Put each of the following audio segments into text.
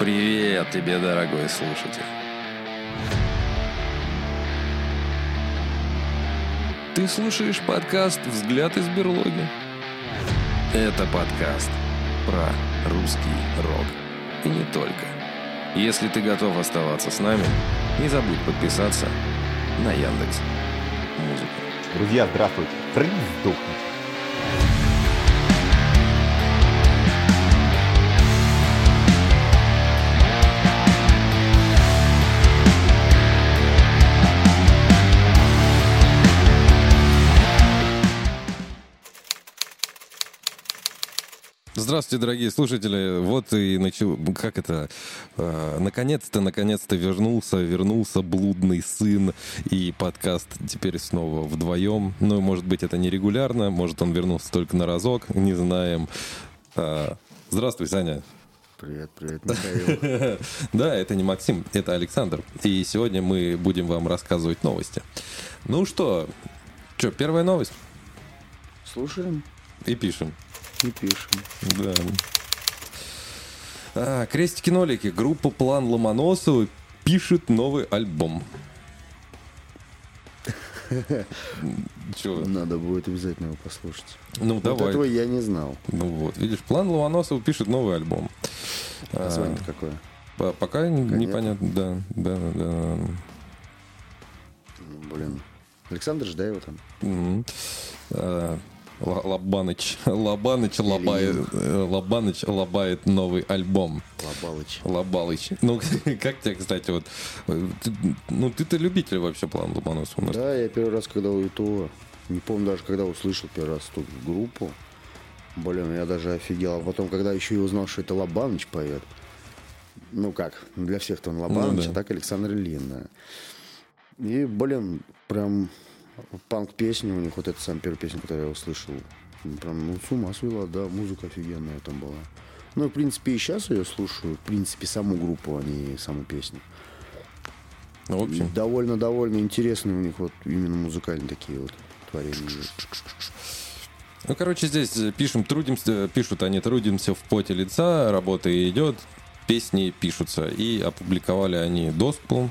Привет тебе, дорогой слушатель. Ты слушаешь подкаст «Взгляд из берлоги». Это подкаст про русский рок. И не только. Если ты готов оставаться с нами, не забудь подписаться на Яндекс Музыку. Друзья, здравствуйте. Трынь Здравствуйте, дорогие слушатели. Вот и начал, как это, э, наконец-то, наконец-то вернулся, вернулся блудный сын и подкаст теперь снова вдвоем. Ну, может быть, это нерегулярно, может, он вернулся только на разок, не знаем. Э, здравствуй, Саня. Привет, привет, Михаил. Да, это не Максим, это Александр. И сегодня мы будем вам рассказывать новости. Ну что, что, первая новость? Слушаем И пишем. И пишем. Да. А, Крестики-нолики. Группа План Ломоносова пишет новый альбом. Чего? Надо будет обязательно его послушать. Ну, Вот давай. этого я не знал. Ну вот, видишь, План Ломоносова пишет новый альбом. А, Название какое? по- Пока непонятно, да, да, да. Ну, Блин. Александр же, да, его там? Мгм. А, Лобаныч, Лобаныч лобает, э, Лобаныч лобает новый альбом. Лобалыч. Лобалыч. Ну, как тебе, кстати, вот... э, ты- ну, ты-то любитель вообще плана Ломоносова. у нас. Да, я первый раз, когда у Ютуба, не помню даже, когда услышал первый раз эту группу, блин, я даже офигел. А потом, когда еще и узнал, что это Лобаныч поет, ну как, для всех-то он Лобаныч, да. а так Александр Ильин, да. И, блин, прям панк-песня у них, вот эта самая первая песня, которую я услышал, ну, прям, ну, с ума свела, да, музыка офигенная там была. Ну, в принципе, и сейчас ее слушаю, в принципе, саму группу, а не саму песню. Ну, в общем, Довольно-довольно интересные у них вот именно музыкальные такие вот творения ну, короче, здесь э, пишем, трудимся, пишут они, трудимся в поте лица, работа идет, песни пишутся. И опубликовали они доску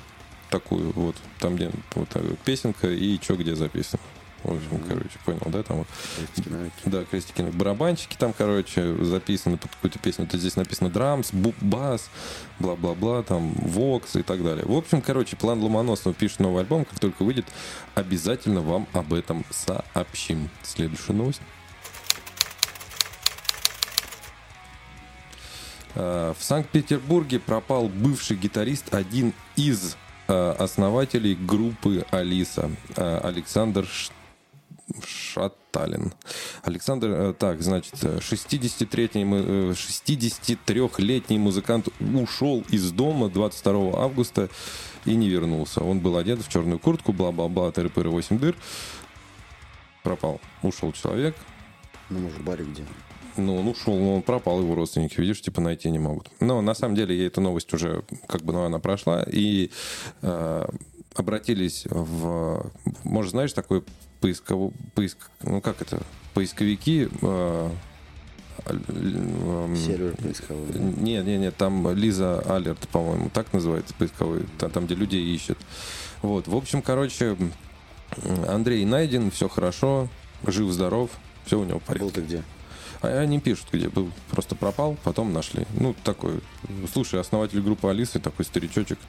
такую вот, там где вот такая песенка и что где записано. В общем, короче, понял, да, там вот. Крестики-навыки. Да, крестики, барабанчики там, короче, записаны под какую-то песню. Вот здесь написано драмс, бас, бла-бла-бла, там, вокс и так далее. В общем, короче, план Ломоносова пишет новый альбом. Как только выйдет, обязательно вам об этом сообщим. Следующая новость. А, В Санкт-Петербурге пропал бывший гитарист, один из основателей группы Алиса, а, Александр Шаталин. Александр, э, так, значит, э, 63-летний, мы- э, 63-летний музыкант ушел из дома 22 августа и не вернулся. Он был одет в черную куртку, бла-бла-бла, тыры-пыры, 8 дыр. Пропал. Ушел человек. Ну, может, в баре где? Ну, он ушел, но он пропал, его родственники, видишь, типа найти не могут. Но на самом деле я эту новость уже, как бы, ну, она прошла, и э, обратились в, может, знаешь, такой поисковой, поиск, ну, как это, поисковики, э, эм, Сервер поисковой. нет, нет, нет, там Лиза Алерт, по-моему, так называется поисковой, та- там, где людей ищут. Вот, в общем, короче, Андрей найден, все хорошо, жив-здоров, все у него в порядке. Был ты где? А они пишут, где был. Просто пропал, потом нашли. Ну, такой. Слушай, основатель группы Алисы, такой старичочек.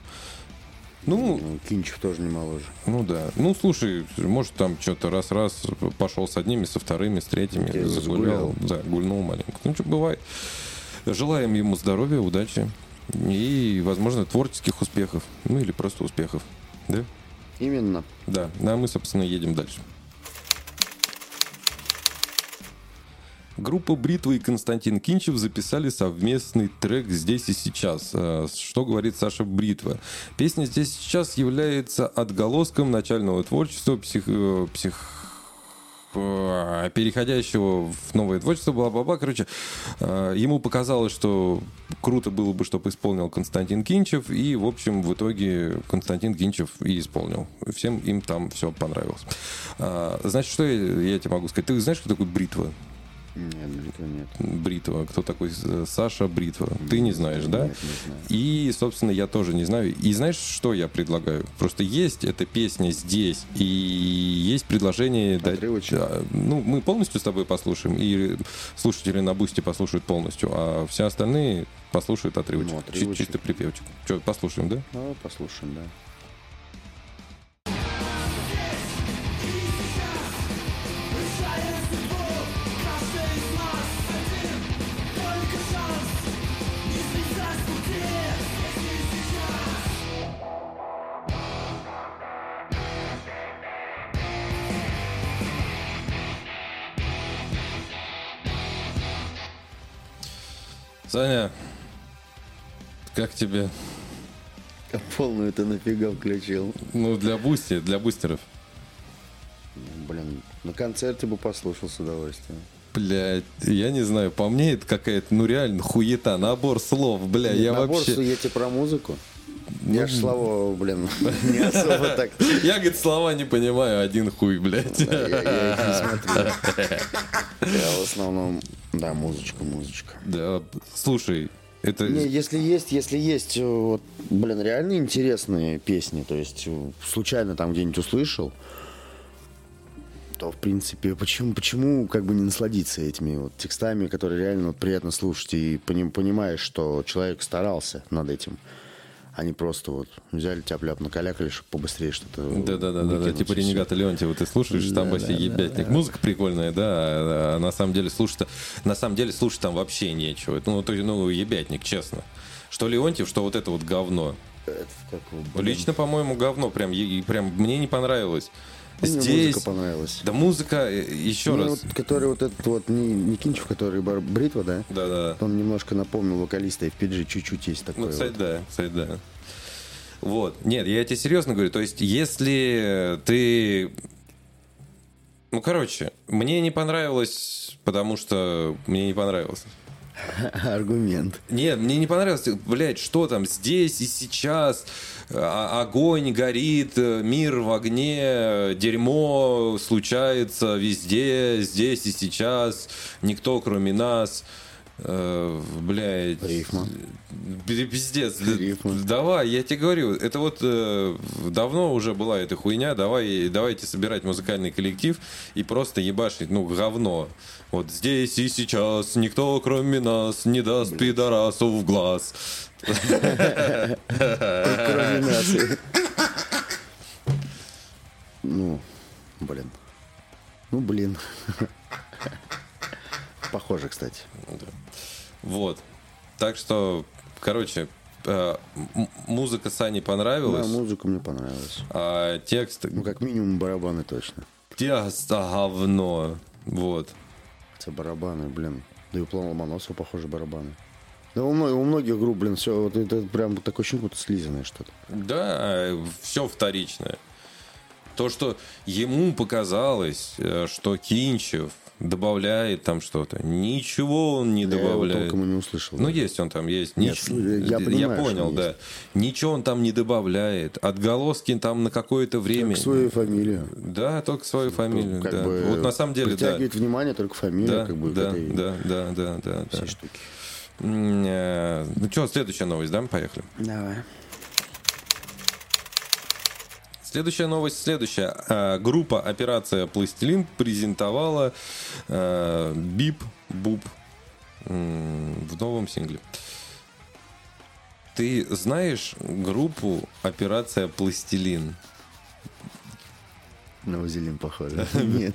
Ну, Ну, Кинчев тоже не моложе. ну да. Ну, слушай, может, там что-то раз-раз пошел с одними, со вторыми, с третьими, Окей, загулял. Да, гульнул маленько. Ну, что, бывает. Желаем ему здоровья, удачи и, возможно, творческих успехов. Ну, или просто успехов. Да? Именно. Да. Ну, а мы, собственно, едем дальше. Группа Бритва и Константин Кинчев записали совместный трек «Здесь и сейчас». Э, Что говорит Саша Бритва? Песня «Здесь и сейчас» является отголоском начального творчества псих... э, псих э, переходящего в новое творчество, бла-бла-бла. Короче, ему показалось, что круто было бы, чтобы исполнил Константин Кинчев, и, в общем, в итоге Константин Кинчев и исполнил. Всем им там все понравилось. Значит, что я, я тебе могу сказать? Ты знаешь, что такое бритва? Нет, Бритва нет. Бритва. Кто такой э, Саша Бритва? Ты не знаешь, да? Нет, не знаю. И, собственно, я тоже не знаю. И знаешь, что я предлагаю? Просто есть эта песня здесь, и есть предложение дать... Отрывочек? Да, ну, мы полностью с тобой послушаем, и слушатели на бусте послушают полностью, а все остальные послушают отрывочек. Ну, отрывочек. Чисто припевчик. Что, послушаем, да? Ну, послушаем, да. Как тебе? А полную ты нафига включил? Ну, для Boosty, для бустеров. Блин, на концерте бы послушал с удовольствием. Блядь, я не знаю, по мне это какая-то, ну реально, хуета, набор слов, бля, я Набор вообще... суете про музыку? Я ж слова, блин, не особо так... Я, говорит, слова не понимаю, один хуй, блядь. Я, я их не смотрю. Я в основном, да, музычка, музычка. Да, слушай, это... Не, если есть, если есть, э, вот, блин, реально интересные песни, то есть э, случайно там где-нибудь услышал, то в принципе почему, почему как бы не насладиться этими вот текстами, которые реально вот приятно слушать и пони- понимаешь, что человек старался над этим, не просто вот взяли тяп-ляп накалякали, чтобы побыстрее что-то. Да-да-да, да, выкинуть, типа. Ренегата Леонтьева ты слушаешь, там Да, вообще да, ебятник. Музыка прикольная, да, а, а на самом деле слушать на самом деле слушать там вообще нечего. Ну, то есть, ну, ебятник, честно. Что Леонтьев, что вот это вот говно. Это как Лично, по-моему, говно. Прям, прям мне не понравилось. Мне Здесь... музыка понравилась. Да музыка, э, еще Мне раз. вот, который вот этот вот, не, не Кинчев, который бар- бритва, да? Да-да. Он немножко напомнил вокалиста FPG, чуть-чуть есть такое. Ну, кстати, вот. да, кстати, да. Вот. Нет, я тебе серьезно говорю. То есть, если ты... Ну, короче, мне не понравилось, потому что мне не понравилось. Аргумент. Нет, мне не понравилось, блядь, что там здесь и сейчас, огонь горит, э, мир в огне, дерьмо случается везде, здесь и сейчас, никто кроме нас. Э, блядь. Рифма. Давай, я тебе говорю, это вот э, давно уже была эта хуйня, давай, давайте собирать музыкальный коллектив и просто ебашить, ну, говно. Вот здесь и сейчас никто, кроме нас, не даст пидорасу в глаз. Кроме нас. Ну, блин. Ну, блин. Похоже, кстати. Вот. Так что, короче, э, музыка Сани Да, понравилась, музыка мне понравилась. а текст, Ну, как минимум, барабаны точно. текст говно. Вот. Хотя барабаны, блин. Да и у Плана Ломоносова, похоже, барабаны. Да у, мно- у многих групп, блин, все, вот это прям такое ощущение, будто слизанное что-то. Да, все вторичное. То, что ему показалось, э, что Кинчев добавляет там что-то. Ничего он не Я его добавляет. толком и не услышал. Ну, да. есть он там, есть. Нет, Нич- я понимаю, что понял, он да. Ничего он там не добавляет. Отголоски там на какое-то время. Только свою фамилию. Да, только свою фамилию. Как да. бы вот на самом деле, да. притягивает внимание только фамилия, Да, как бы, да, этой да, да, да, да, да. всей штуке. М, э, Ну что, следующая новость, да? Поехали. Давай. Следующая новость следующая. А, Группа «Операция Пластилин» презентовала Бип Буб м, в новом сингле. Ты знаешь группу «Операция Пластилин»? На вазелин похоже. Нет.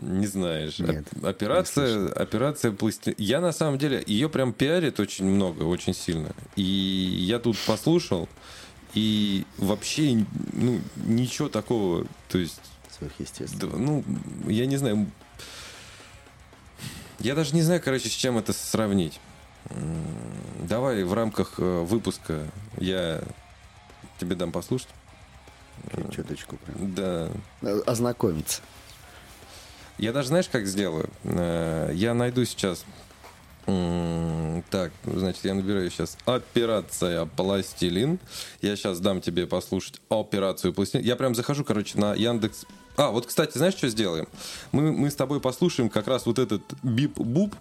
Не знаешь. Нет, Оп- Операция, операция Пластилин. Я на самом деле ее прям пиарит очень много, очень сильно. И я тут послушал, и вообще ну, ничего такого. То есть Сверхъестественно. Ну, я не знаю. Я даже не знаю, короче, с чем это сравнить. Давай в рамках э, выпуска я тебе дам послушать. Чуточку прям. Да. Э, Ознакомиться. Я даже знаешь, как сделаю? Э, Я найду сейчас. Так, значит, я набираю сейчас операция пластилин. Я сейчас дам тебе послушать операцию пластилин. Я прям захожу, короче, на Яндекс А, вот, кстати, знаешь, что сделаем? Мы, мы с тобой послушаем как раз вот этот бип-буп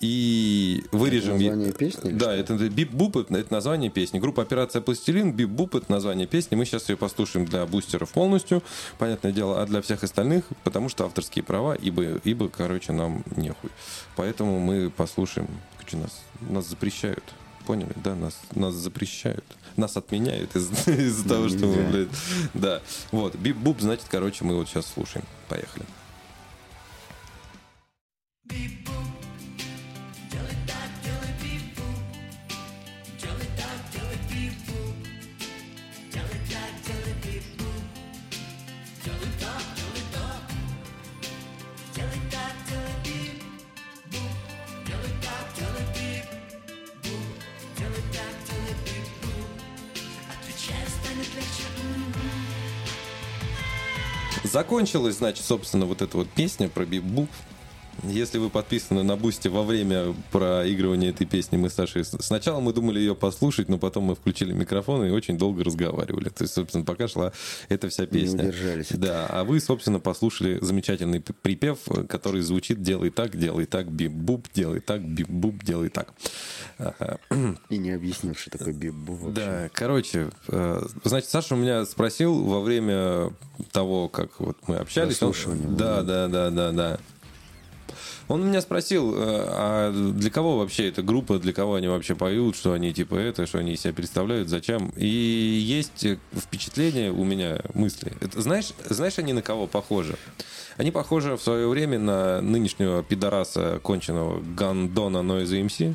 и вырежем... Это название песни Да, что? это бип-буп, это, это название песни. Группа «Операция Пластилин», бип-буп, это название песни. Мы сейчас ее послушаем для бустеров полностью, понятное дело, а для всех остальных, потому что авторские права, ибо, ибо короче, нам нехуй. Поэтому мы послушаем... Нас, нас запрещают. Поняли? Да, нас, нас запрещают. Нас отменяют из- из-за того, что мы, блядь... Да. Вот. Бип-буп, значит, короче, мы вот сейчас слушаем. Поехали. Закончилась, значит, собственно, вот эта вот песня про бип-буп. Если вы подписаны на Boosty во время проигрывания этой песни, мы с Сашей... Сначала мы думали ее послушать, но потом мы включили микрофон и очень долго разговаривали. То есть, собственно, пока шла эта вся песня. удержались. Да, а вы, собственно, послушали замечательный припев, который звучит «Делай так, делай так, бип-буп, делай так, бип-буп, делай так». И не объяснил, что такое бип-буп. Да, короче, э, значит, Саша у меня спросил во время того, как вот мы общались. он- да, да, да, да, да. Он меня спросил, э, а для кого вообще эта группа, для кого они вообще поют, что они типа это, что они себя представляют, зачем. И есть впечатление у меня, мысли. Это, знаешь, знаешь, они на кого похожи? Они похожи в свое время на нынешнего пидораса конченого Гандона Noise MC.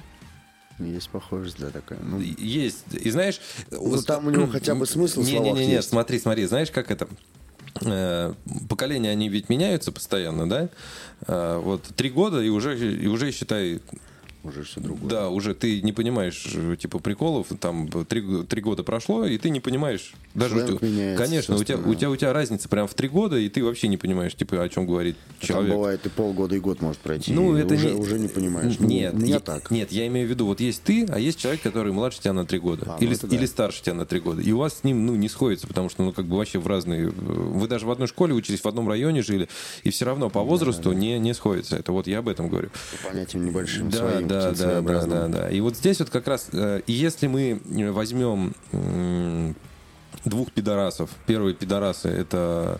Есть похожесть, да, такая. Ну, Есть. И знаешь... Ну, там у него хотя бы смысл не, не, не, не, смотри, смотри, знаешь, как это? Э, Поколения, они ведь меняются постоянно, да? Э, Вот три года, и уже, и уже считай, уже все другое. да, уже ты не понимаешь, э, типа, приколов, там, три, три года прошло, и ты не понимаешь, даже у тебя- меняется, конечно, у тебя, у, тебя, у тебя разница прям в три года, и ты вообще не понимаешь, типа, о чем говорит Там человек. бывает и полгода, и год может пройти. Ну, это уже, не... уже не понимаешь. Ну, Нет, у меня я, так. Нет, я имею в виду, вот есть ты, а есть человек, который младше тебя на три года. А, ну или, это да. или старше тебя на три года. И у вас с ним, ну, не сходится, потому что, ну, как бы вообще в разные... э, Вы даже в одной школе учились, в одном районе жили, и все равно по возрасту Не, не сходится. Это вот я об этом говорю. По понятиям небольшим Да, своим, да, да, да, да, да. И вот здесь вот как раз, э, если мы э, возьмем двух пидорасов, первые пидорасы это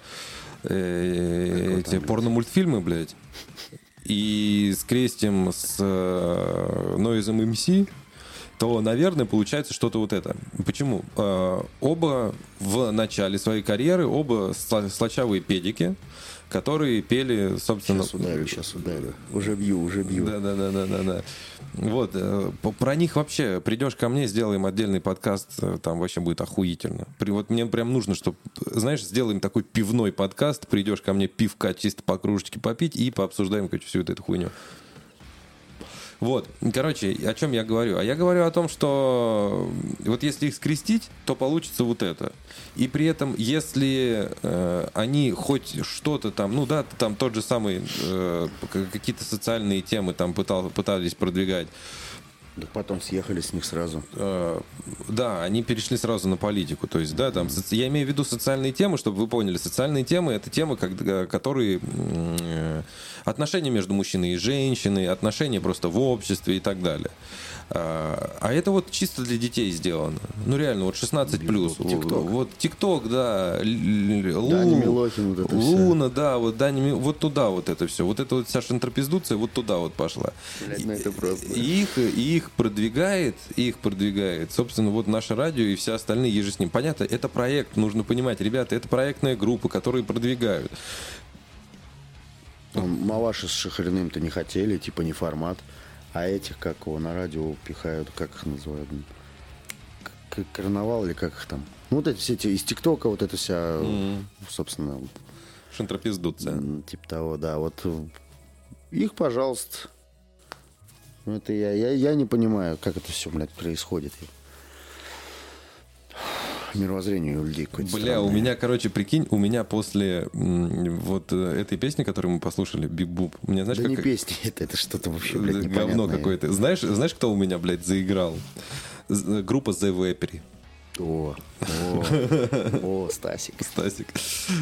э, эти порномультфильмы, блядь, и скрестим с Noise MC, то, наверное, получается что-то вот это. Почему? Э, оба в начале своей карьеры, оба сла- слащавые педики, которые пели, собственно... Сейчас ударю, сейчас ударю. Уже бью, уже бью. Да, да, да, да, да, да. Вот, э, про них вообще придешь ко мне, сделаем отдельный подкаст, э, там вообще будет охуительно. При- Вот мне прям нужно, чтобы, знаешь, сделаем такой пивной подкаст, придешь ко мне пивка чисто по кружечке попить и пообсуждаем, короче, всю вот эту хуйню. Вот, короче, о чем я говорю? А я говорю о том, что вот если их скрестить, то получится вот это. И при этом, если э, они хоть что-то там, ну да, там тот же самый, э, какие-то социальные темы там пытал, пытались продвигать, Потом съехали с них сразу. Э, да, они перешли сразу на политику. То есть, да, там, я имею в виду социальные темы, чтобы вы поняли. Социальные темы это темы, когда- которые э, отношения между мужчиной и женщиной, отношения просто в обществе и так далее. А а это вот чисто для детей сделано. Ну реально, вот 16 плюс. Вот ТикТок, да. Л- Л- Дани Лу- Милохин, вот это. Луна, да, вот Дани вот туда вот это все. Вот это вот вся шантропиздуция вот туда вот пошла. Блядь, ну это просто. И их, и их продвигает, их продвигает, собственно, вот наше радио и все остальные еже с ним. Понятно, это проект, нужно понимать, ребята, это проектная группа, которые продвигают. Там Маваши с Шахриным-то не хотели, типа не формат. А этих, как его, на радио пихают, как их называют? К- Карнавал или как их там? Ну, вот эти все эти из ТикТока, вот это вся, собственно, Шантропиздуция. типа того, да. Вот э, их, пожалуйста. Это я, я, я не понимаю, как это все, блядь, происходит. Мировоззрение у людей какое-то Бля, у странное. меня, короче, прикинь, у меня после вот э, этой песни, которую мы послушали, Бип-Буп, у меня, знаешь, Да не как... песни, это, это что-то вообще, блядь, говно какое-то. Знаешь, знаешь, кто у меня, блядь, заиграл? З- Группа The Vapor. О, о, о, Стасик. Стасик.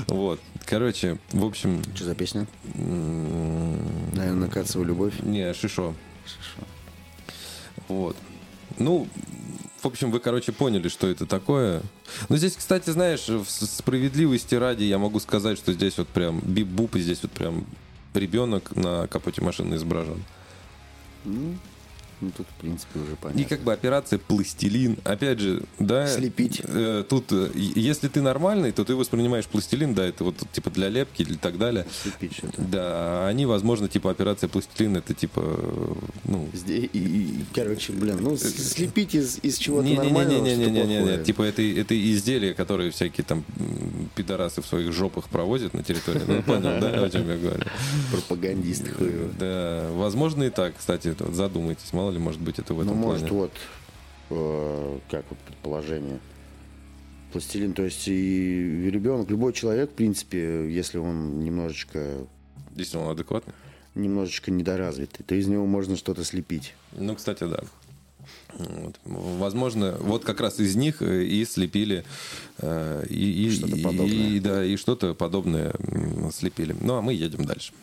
Вот. Короче, в общем, Что за песня? Наверное, Кацева любовь. не, Шишо. Вот. Ну, в общем, вы, короче, поняли, что это такое. Но здесь, кстати, знаешь, в справедливости ради я могу сказать, что здесь вот прям бип-буп, и здесь вот прям ребенок на капоте машины изображен. Ну, тут, в принципе, уже И понятно. как бы операция пластилин. Опять же, да. Слепить. э, тут, э, и- если ты нормальный, то ты воспринимаешь пластилин, да, это вот типа для лепки или так далее. Слепить что-то. Да, они, возможно, типа операция пластилин, это типа, э, ну, и, и, короче, блин, ну, слепить из, из чего-то нормального, не, не, что-то не, не, не, плохое. типа это, это изделия, которые всякие там пидорасы в своих жопах проводят на территории. Ну, понял, да, о чем я говорю? Пропагандист хуёвый. Да, возможно и так, кстати, задумайтесь, мало ли, может быть, это в Ну, этом может, плане. вот, э, как вот предположение. Пластилин, то есть и ребенок, любой человек, в принципе, если он немножечко, Если он адекватный. немножечко недоразвитый, то из него можно что-то слепить. Ну, кстати, да. Вот. Возможно, вот как раз из них э, и слепили э, и, и- Что-то подобное. и- да, и что-то подобное слепили. Ну, а мы едем дальше.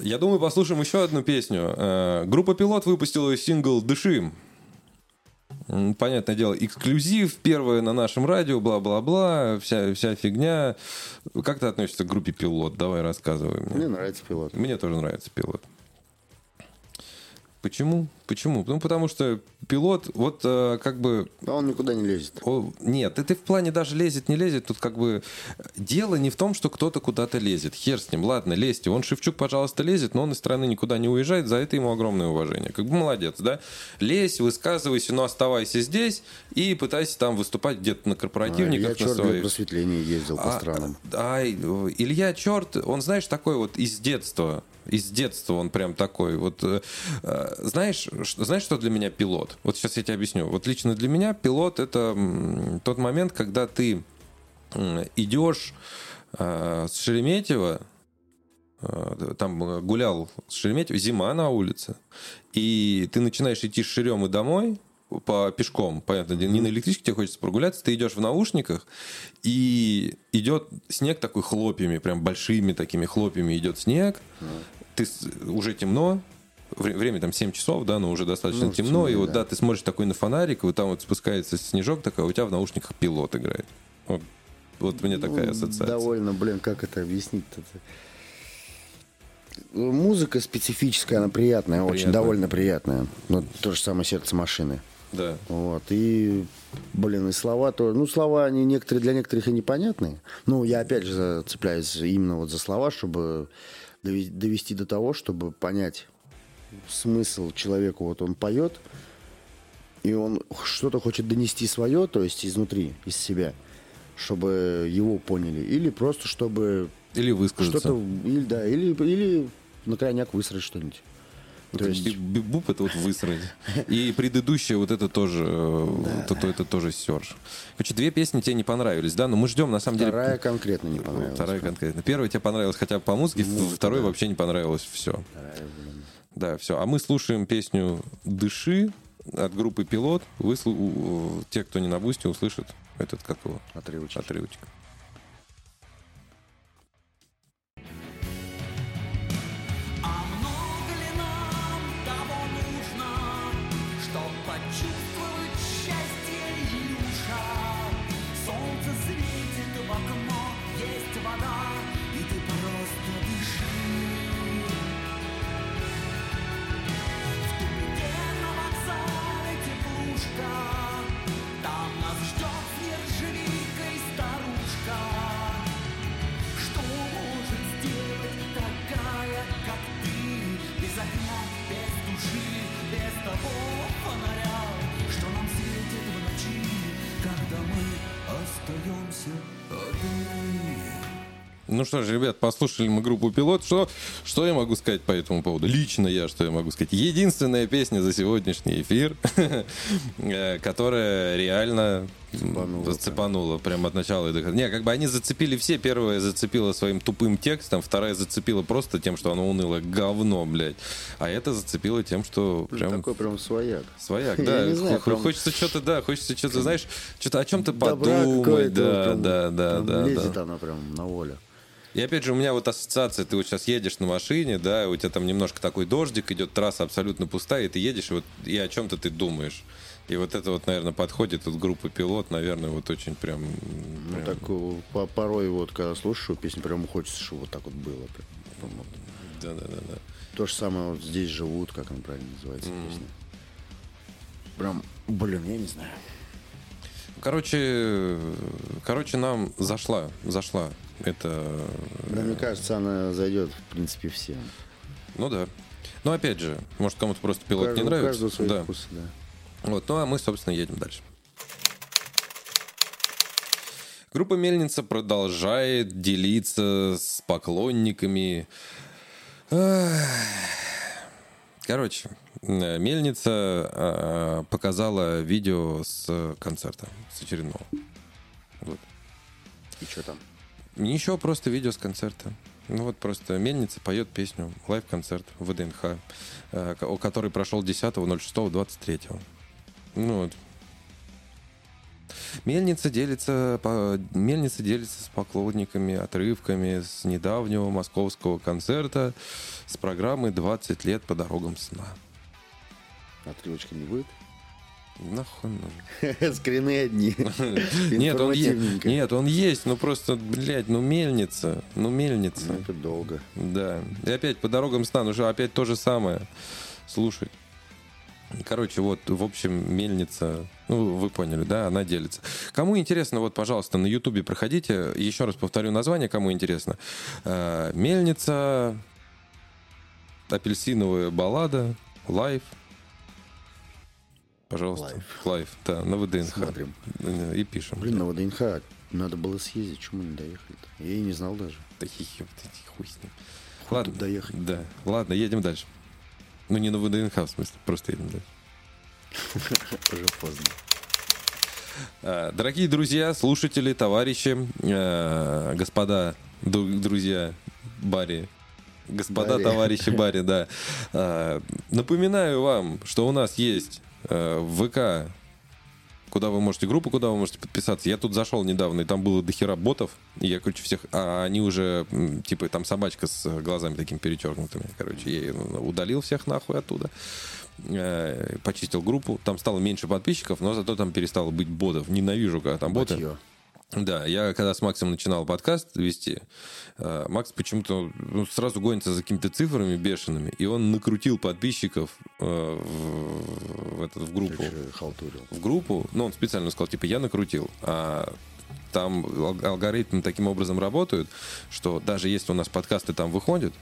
Я думаю, послушаем еще одну песню. Э, Группа «Пилот» выпустила сингл «Дыши». Понятное дело, эксклюзив, первое на нашем радио, бла-бла-бла, вся, вся фигня. Как ты относишься к группе «Пилот»? Давай рассказывай мне. Мне нравится пилот. Мне тоже нравится пилот. Почему? Почему? Ну, потому что пилот, вот э, как бы... А он никуда не лезет. о, нет, это в плане даже лезет, не лезет. Тут как бы дело не в том, что кто-то куда-то лезет. Хер с ним, ладно, лезьте. Он Шевчук, пожалуйста, лезет, но он из страны никуда не уезжает. За это ему огромное уважение. Как бы молодец, да? Лезь, высказывайся, но оставайся здесь и пытайся там выступать где-то на А, корпоративниках. Я на черт своих. просветления ездил по А, странам. а, Илья Черт, он, знаешь, такой вот из детства. Из детства он прям такой. Вот, э, э, знаешь, знаешь, что для меня пилот? Вот сейчас я тебе объясню. Вот лично для меня пилот это тот момент, когда ты идешь э, с Шереметьево, э, там гулял с Шереметьево, зима на улице, и ты начинаешь идти с Шеремы домой, по пешком, понятно, не на электричке тебе хочется прогуляться, ты идешь в наушниках, и идет снег такой хлопьями, прям большими такими хлопьями идет снег, ты уже темно, вре- время там 7 часов, да, но уже достаточно Ну, уже темно, и темно, вот, да. да, ты смотришь такой на фонарик, и вот там вот спускается снежок такой, а у тебя в наушниках пилот играет. Вот, вот мне такая Ну, ассоциация. Довольно, блин, как это объяснить-то? Музыка специфическая, она приятная, очень Приятная. довольно приятная. Но то же самое сердце машины. Да. Вот. И, блин, и слова то, ну, слова, они некоторые для некоторых и непонятные. Ну, я опять же цепляюсь именно вот за слова, чтобы довести до того, чтобы понять смысл человеку. Вот он поет, и он что-то хочет донести свое, то есть изнутри, из себя, чтобы его поняли. Или просто чтобы Или высказаться. что-то, или, да, или, или на крайняк высрать что-нибудь. То есть, Буп это вот высрать. И предыдущее вот это тоже, э, это, то- это тоже серж. Короче, две песни тебе не понравились, да? Но мы ждем, на самом деле... вторая конкретно не понравилась. Вторая конкретно. Первая тебе понравилась хотя бы по музыке, второй вообще не понравилось все. Вторая. Да, все. А мы слушаем песню «Дыши» от группы «Пилот». Вы, те, кто не на бусте, услышат этот, как его, Отрывочек. отрывочек. Ну что ж, ребят, послушали мы группу «Пилот». Что, что я могу сказать по этому поводу? Лично я, что я могу сказать? Единственная песня за сегодняшний эфир, э, которая реально Цепануло зацепануло прям от начала и до конца. Не, как бы они зацепили все. Первая зацепила своим тупым текстом, вторая зацепила просто тем, что оно уныло говно, блядь. А это зацепило тем, что прям Такой прям свояк. свояк, да. знаю, прям- Хочется что-то, да, хочется что-то, знаешь, что-то о чем-то подумать, да, да, да, прям да, Лезет да. она прям на волю. И опять же, у меня вот ассоциация, ты вот сейчас едешь на машине, да, у тебя там немножко такой дождик, идет трасса абсолютно пустая, и ты едешь, и, вот, и о чем-то ты думаешь. И вот это вот, наверное, подходит от группы пилот, наверное, вот очень прям... Ну, прям- так э, по- порой вот, когда слушаешь песню, прям хочется, чтобы вот так вот было. Прям, Прям вот. Да, да, да, да. То же самое вот здесь живут, как он правильно называется песня. Прям, блин, я не знаю. Короче, короче, нам зашла, зашла. Это, Да, мне кажется, она зайдет, в принципе, всем. ну да. Но опять же, может кому-то просто пилот не каждого- у нравится. свои да. вкусы, да. Вот, ну а мы, собственно, едем дальше. Группа Мельница продолжает делиться с поклонниками. Короче, э, Мельница э, показала видео с концерта, с очередного. Вот. И что там? Ничего, просто видео с концерта. Ну вот просто Мельница поет песню лайв-концерт в ВДНХ, э, ко- который прошел 10.06.23. Ну вот. Мельница делится, по- Мельница делится с поклонниками отрывками с недавнего московского концерта с программы «20 лет по дорогам сна». Отрывочка не будет? Нахуй нам. Скрины одни. Нет, он есть. Нет, он есть, ну просто, блядь, ну мельница, ну мельница. Ну, это долго. Да. И опять по дорогам стану, уже опять то же самое. Слушай. Короче, вот, в общем, мельница, ну, вы поняли, да, она делится. Кому интересно, вот, пожалуйста, на Ютубе проходите. Еще раз повторю название, кому интересно. Э, Мельница, апельсиновая баллада, live. Пожалуйста. Live. Live, да, на ВДНХ. Смотрим. Э, И пишем. Блин, на ВДНХ надо было съездить, чему не доехали-то? Я и не знал даже. Да хихи, вот эти хуй с ним. Хоть Ладно, доехать. Да. Ладно, едем дальше. Ну, не на ВДНХ, в смысле, просто едем дальше. Уже поздно. А, Дорогие друзья, слушатели, товарищи, э, господа, дру- друзья Барри, господа, Барри. товарищи Барри, да. А, Напоминаю вам, что у нас есть э, ВК, куда вы можете, группу, куда вы можете подписаться. Я тут зашел недавно, и там было дохера ботов, и я, короче, всех, а они уже, типа, там собачка с глазами такими перечеркнутыми, короче, я ее удалил всех нахуй оттуда, Э, почистил группу, там стало меньше подписчиков, но зато там перестало быть ботов. Ненавижу, когда там боты. Батьё. Да, я когда с Максом начинал подкаст вести, э, Макс почему-то ну, сразу гонится за какими-то цифрами бешеными, и он накрутил подписчиков э, в, в этот, в группу. В группу, ну, он специально сказал, типа, я накрутил. А там ал- алгоритмы таким образом работают, что даже если у нас подкасты там выходят,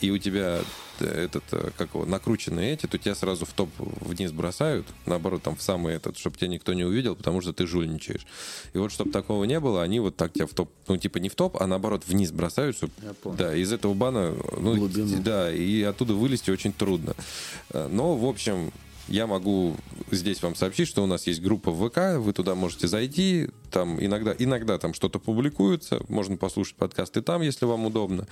и у тебя э, этот, э, как его, накрученные эти, то тебя сразу в топ вниз бросают, наоборот, там в самый этот, чтобы тебя никто не увидел, потому что ты жульничаешь. И вот, чтобы такого не было, они вот так тебя в топ, ну, типа не в топ, а наоборот вниз бросают, чтобы, да, из этого бана, ну, Глубину. да, и оттуда вылезти очень трудно. Э, Но, в общем, я могу здесь вам сообщить, что у нас есть группа в ВК, вы туда можете зайти, там иногда, иногда там что-то публикуется, можно послушать подкасты там, если вам удобно.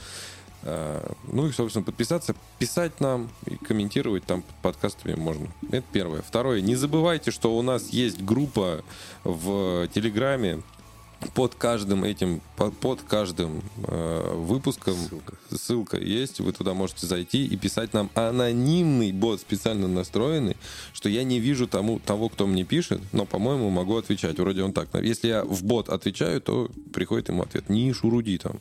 Э, Ну и, собственно, подписаться, писать нам и комментировать там под подкастами можно. Это первое. Второе. Не забывайте, что у нас есть группа в Телеграме, под каждым этим, под, под каждым э, выпуском Ссылка. ссылка есть, вы туда можете зайти и писать нам анонимный бот, специально настроенный, что я не вижу тому, того, кто мне пишет, но, по-моему, могу отвечать. Вроде он так. Если я в бот отвечаю, то приходит ему ответ. Не шуруди там.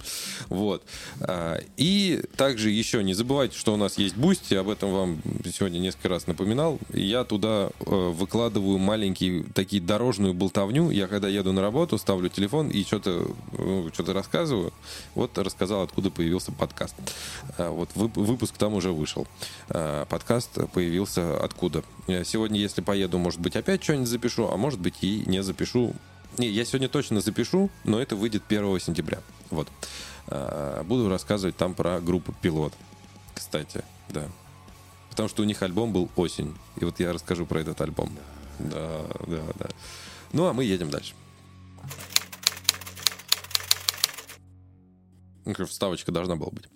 Вот. А, И также еще не забывайте, что у нас есть Boosty, об этом вам сегодня несколько раз напоминал. Я туда э, выкладываю маленькие такие дорожную болтовню. Я когда еду на работу, ставлю телефон и что-то ну, что-то рассказываю. Вот рассказал, откуда появился подкаст. А, Вот вып- выпуск там уже вышел. А, Подкаст появился откуда. Сегодня, если поеду, может быть, опять что-нибудь запишу, а может быть и не запишу. Не, я сегодня точно запишу, но это выйдет 1 сентября. Вот. А, Буду рассказывать там про группу «Пилот». Кстати, да. Потому что у них альбом был «Осень». И вот я расскажу про этот альбом. Да, да, да. Ну, а мы едем дальше. Вставочка должна была быть.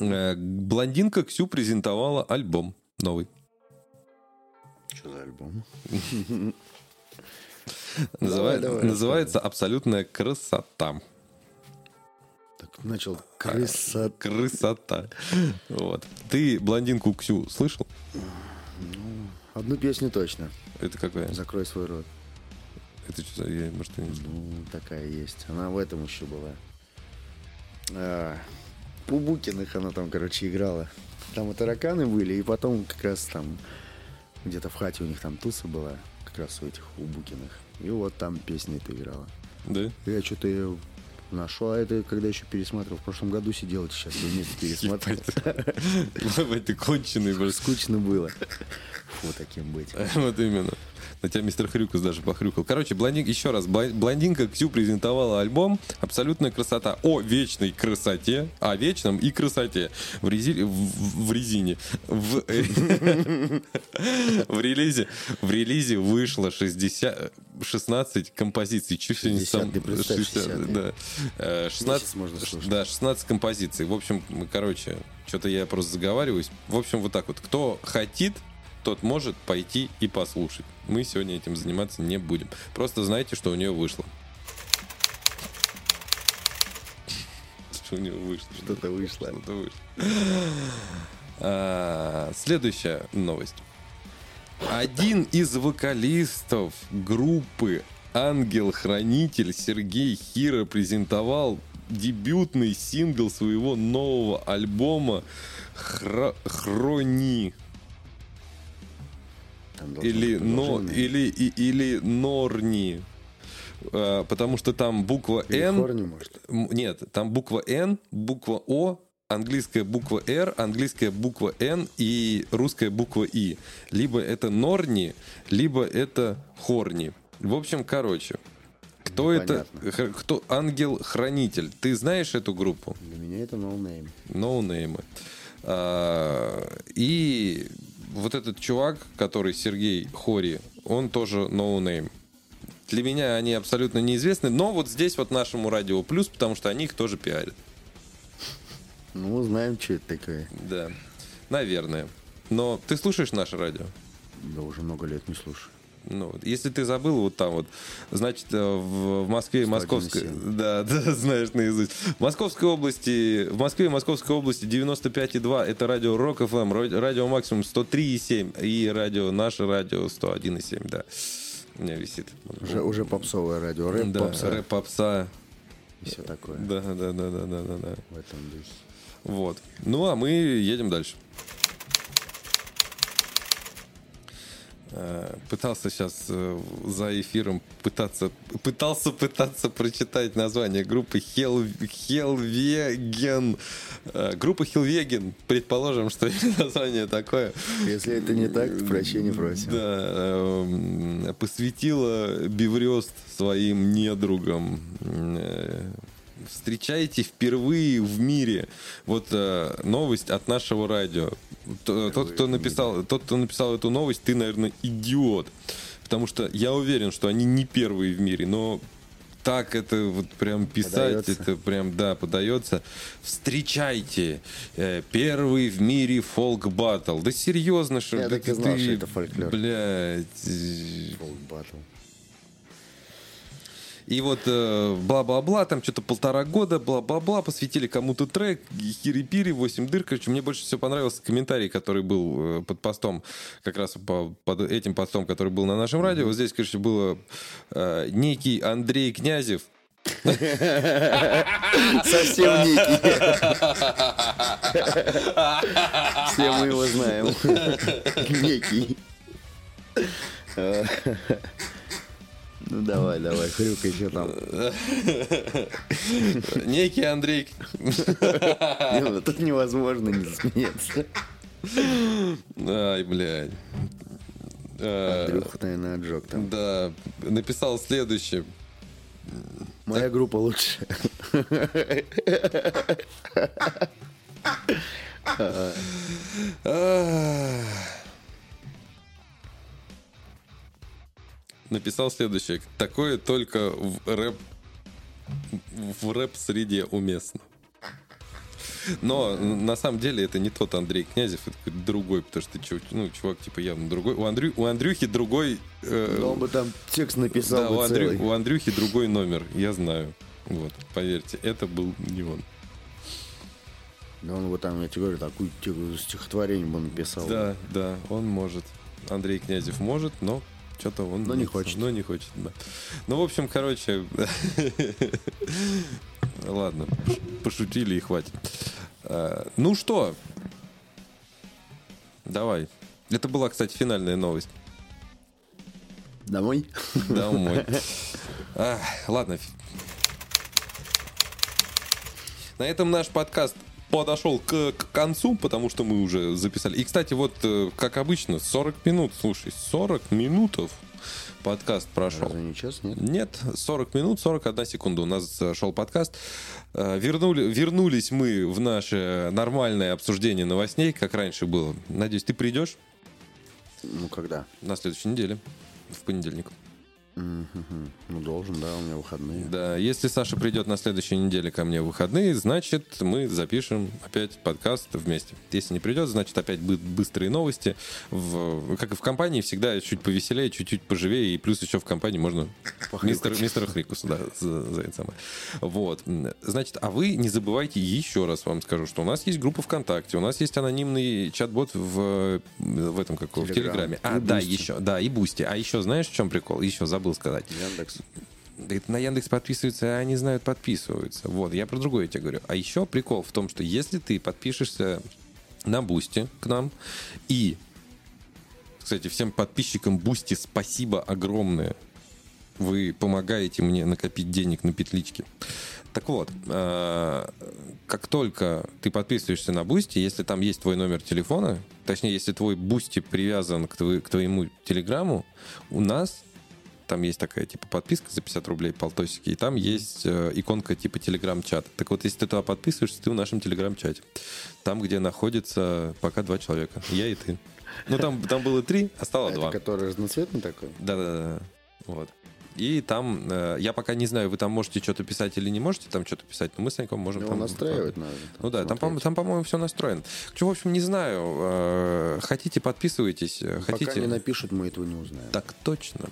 Э, Блондинка Ксю презентовала альбом новый. Что за альбом? Называется «Абсолютная красота». Так начал крыса. Красота. Вот. Ты блондинку Ксю слышал? Одну песню точно. Это какая? Закрой свой рот. Это что за... Я, может, я не знаю. Ну, такая есть. Она в этом еще была. А, у Букиных она там, короче, играла. Там и тараканы были, и потом как раз там где-то в хате у них там туса была, как раз у этих, у Букиных. И вот там песня эта играла. Да? Я что-то нашел, а это когда еще пересматривал. В прошлом году сидел, это сейчас вместе пересматривал. Ты конченый. Скучно было. Фу, таким быть. Вот именно. На тебя мистер Хрюкус даже похрюкал. Короче, блондин, еще раз, блондинка Ксю презентовала альбом «Абсолютная красота» о вечной красоте, о вечном и красоте в, рези- в, в резине. В, в релизе, в релизе вышло 60, 16 композиций. Чуть ли не 60, сам... ты представь, 60, да. Э, 16, Месяц можно слушать. да, 16 композиций. В общем, короче, что-то я просто заговариваюсь. В общем, вот так вот. Кто хотит, тот может пойти и послушать. Мы сегодня этим заниматься не будем. Просто знайте, что у нее вышло. Что у нее вышло. Что-то вышло. Что-то вышло. А, Следующая новость. Один из вокалистов группы Ангел-хранитель Сергей Хиро презентовал дебютный сингл своего нового альбома Хра- Хрони. Или, но, или, и- или Норни. А, Потому что там буква Н. Нет, там буква Н, буква О, английская буква Р, английская буква Н и русская буква И. Либо это Норни, либо это Хорни. В общем, короче, кто это? Непонятно. Х- Кто ангел-хранитель? Ты знаешь эту группу? Для меня это no name. no name ы. А, И вот этот чувак, который Сергей Хори, он тоже no name. Для меня они абсолютно неизвестны, но вот здесь вот нашему радио плюс, потому что они их тоже пиарят. Ну, знаем, что это такое. Да, наверное. Но ты слушаешь наше радио? Да уже много лет не слушаю. Ну, если ты забыл вот там вот, значит, э, в, в Москве и 101,7. Московской... Да, да, знаешь наизусть. В Московской области, в Москве и Московской области 95,2 это радио Рок ФМ, радио Максимум 103,7 и радио наше радио 101,7, да. У меня висит. Уже, уже попсовое радио, рэп, да, попса рэп, попса. и все такое Да, да, да, да, да, да, да. в этом духе. Вот. Ну, а мы едем дальше. Э, Пытался сейчас э, за эфиром пытаться, пытался пытаться прочитать название группы Хел, Хелвеген. Э, Группа Хелвеген, предположим, что название такое. Если это не так, то прощения просим. Да, эм, посвятила Биврёст своим недругам. Э, Встречаете впервые в мире. Вот э, новость от нашего радио. Т- Тот, кто написал, тот, кто написал эту новость, ты, наверное, идиот. Потому что я уверен, что они не первые в мире, но так это вот прям писать, Подается. это прям, да, подается. Встречайте, э, первый в мире фолк батл. Да серьезно, что Я да так и знал, что это фольклор. Блядь. э, Фолк батл. И вот э, бла-бла-бла, там что-то полтора года, бла-бла-бла, посвятили кому-то трек, хири-пири, 8 дыр. Короче, мне больше всего понравился комментарий, который был э, под постом, как раз по- под этим постом, который был на нашем радио. Вот здесь, короче, было э, некий Андрей Князев, Совсем некий. Все мы его знаем. Некий. Ну давай, давай, хрюкай, что там. некий Андрей... Ну, Тут невозможно не смеяться. Ай, блядь. Э, Андрюха, наверное, отжег там. Да, написал следующее. Моя группа лучше. Написал следующее. Такое только в рэп в рэп среде уместно. Но на самом деле это не тот Андрей Князев, это другой, потому что ну, чувак типа явно другой. У, Андрю, у Андрюхи другой... э, Да он бы там текст написал да, бы у, Андрю- целый. у Андрюхи другой номер, я знаю. Вот, поверьте, это был не он. Да он бы там, я тебе говорю, такую стихотворение бы написал. Да, да, он может. Андрей Князев может, но что-то он... Но не хочет. Но не хочет, да. Ну, в общем, короче... Ладно, пош- пошутили и хватит. А, Ну что? Давай. Это была, кстати, финальная новость. Домой? Домой. Ладно. На этом наш подкаст подошел к, к концу, потому что мы уже записали. И, кстати, вот, э, как обычно, 40 минут, слушай, 40 минутов подкаст прошел. Разве не час, нет? Нет, 40 минут, 41 секунда у нас шел подкаст. Э, Вернули, вернулись мы в наше нормальное обсуждение новостей, как раньше было. Надеюсь, ты придешь Ну, когда? на следующей неделе, в понедельник. Ну, должен, да, у меня выходные. Да, если Саша придет на следующей неделе ко мне в выходные, значит, мы запишем опять подкаст вместе. Если не придет, значит, опять будут быстрые новости. В- как и в компании, всегда чуть повеселее, чуть-чуть поживее, и плюс еще в компании можно мистер, мистера Хрикуса, да, за, за это самое. Вот. Значит, а вы не забывайте, еще раз вам скажу, что у нас есть группа ВКонтакте, у нас есть анонимный чат-бот в, в этом, как его, в Телеграм. Телеграме. А, И да, Boosty. еще, да, и Boosty. А еще знаешь, в чем прикол? Еще забыл сказать. Яндекс. Это на Яндекс подписываются, а они знают, подписываются. Вот, я про другое тебе говорю. А еще прикол в том, что если ты подпишешься на Boosty к нам и, кстати, всем подписчикам Boosty спасибо огромное. Вы помогаете мне накопить денег на петличке. Так вот, э, как только ты подписываешься на Boosty, если там есть твой номер телефона, точнее, если твой Boosty привязан к твоему телеграмму, у нас там есть такая типа подписка за 50 рублей полтосики, и там есть э, иконка типа телеграм-чата. Так вот, если ты туда подписываешься, ты в нашем телеграм-чате. Там, где находится пока два человека. Я и ты. Ну, там, там было три, а стало Это два. который разноцветный такой? Да-да-да. Вот. И там, э, я пока не знаю, вы там можете что-то писать или не можете там что-то писать, но мы с Саньком можем Его там... настраивать надо. Ну да, там, по- там, по-моему, все настроено. Что, в общем, не знаю. э, Хотите, подписывайтесь. э, Пока Хотите... не напишут, мы этого не узнаем. Так точно.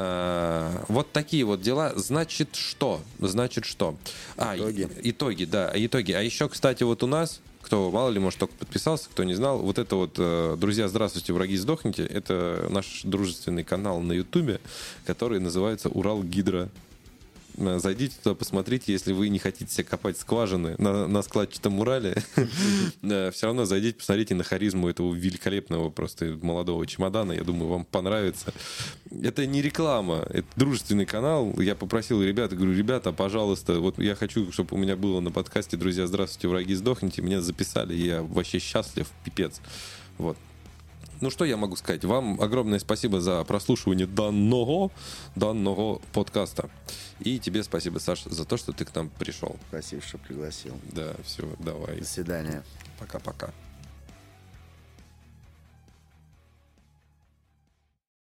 А, Вот такие вот дела. Значит, что? Значит, что? А, Итоги. итоги, да, итоги. А еще, кстати, вот у нас, кто, мало ли, может, только подписался, кто не знал, вот это вот э, «Друзья, здравствуйте, враги, сдохните» — это наш дружественный канал на Ютубе, который называется «Урал Гидро». Э, Зайдите туда, посмотрите, если вы не хотите себе копать скважины на, на складчатом Урале. Все равно зайдите, посмотрите на харизму этого великолепного просто молодого чемодана. Я думаю, вам понравится. Это не реклама, это дружественный канал. Я попросил ребят, говорю, ребята, пожалуйста, вот я хочу, чтобы у меня было на подкасте «Друзья, здравствуйте, враги, сдохните». Меня записали, я вообще счастлив, пипец. Вот. Ну, что я могу сказать? Вам огромное спасибо за прослушивание данного, данного подкаста. И тебе спасибо, Саша, за то, что ты к нам пришел. Спасибо, что пригласил. Да, все, давай. До свидания. Пока-пока.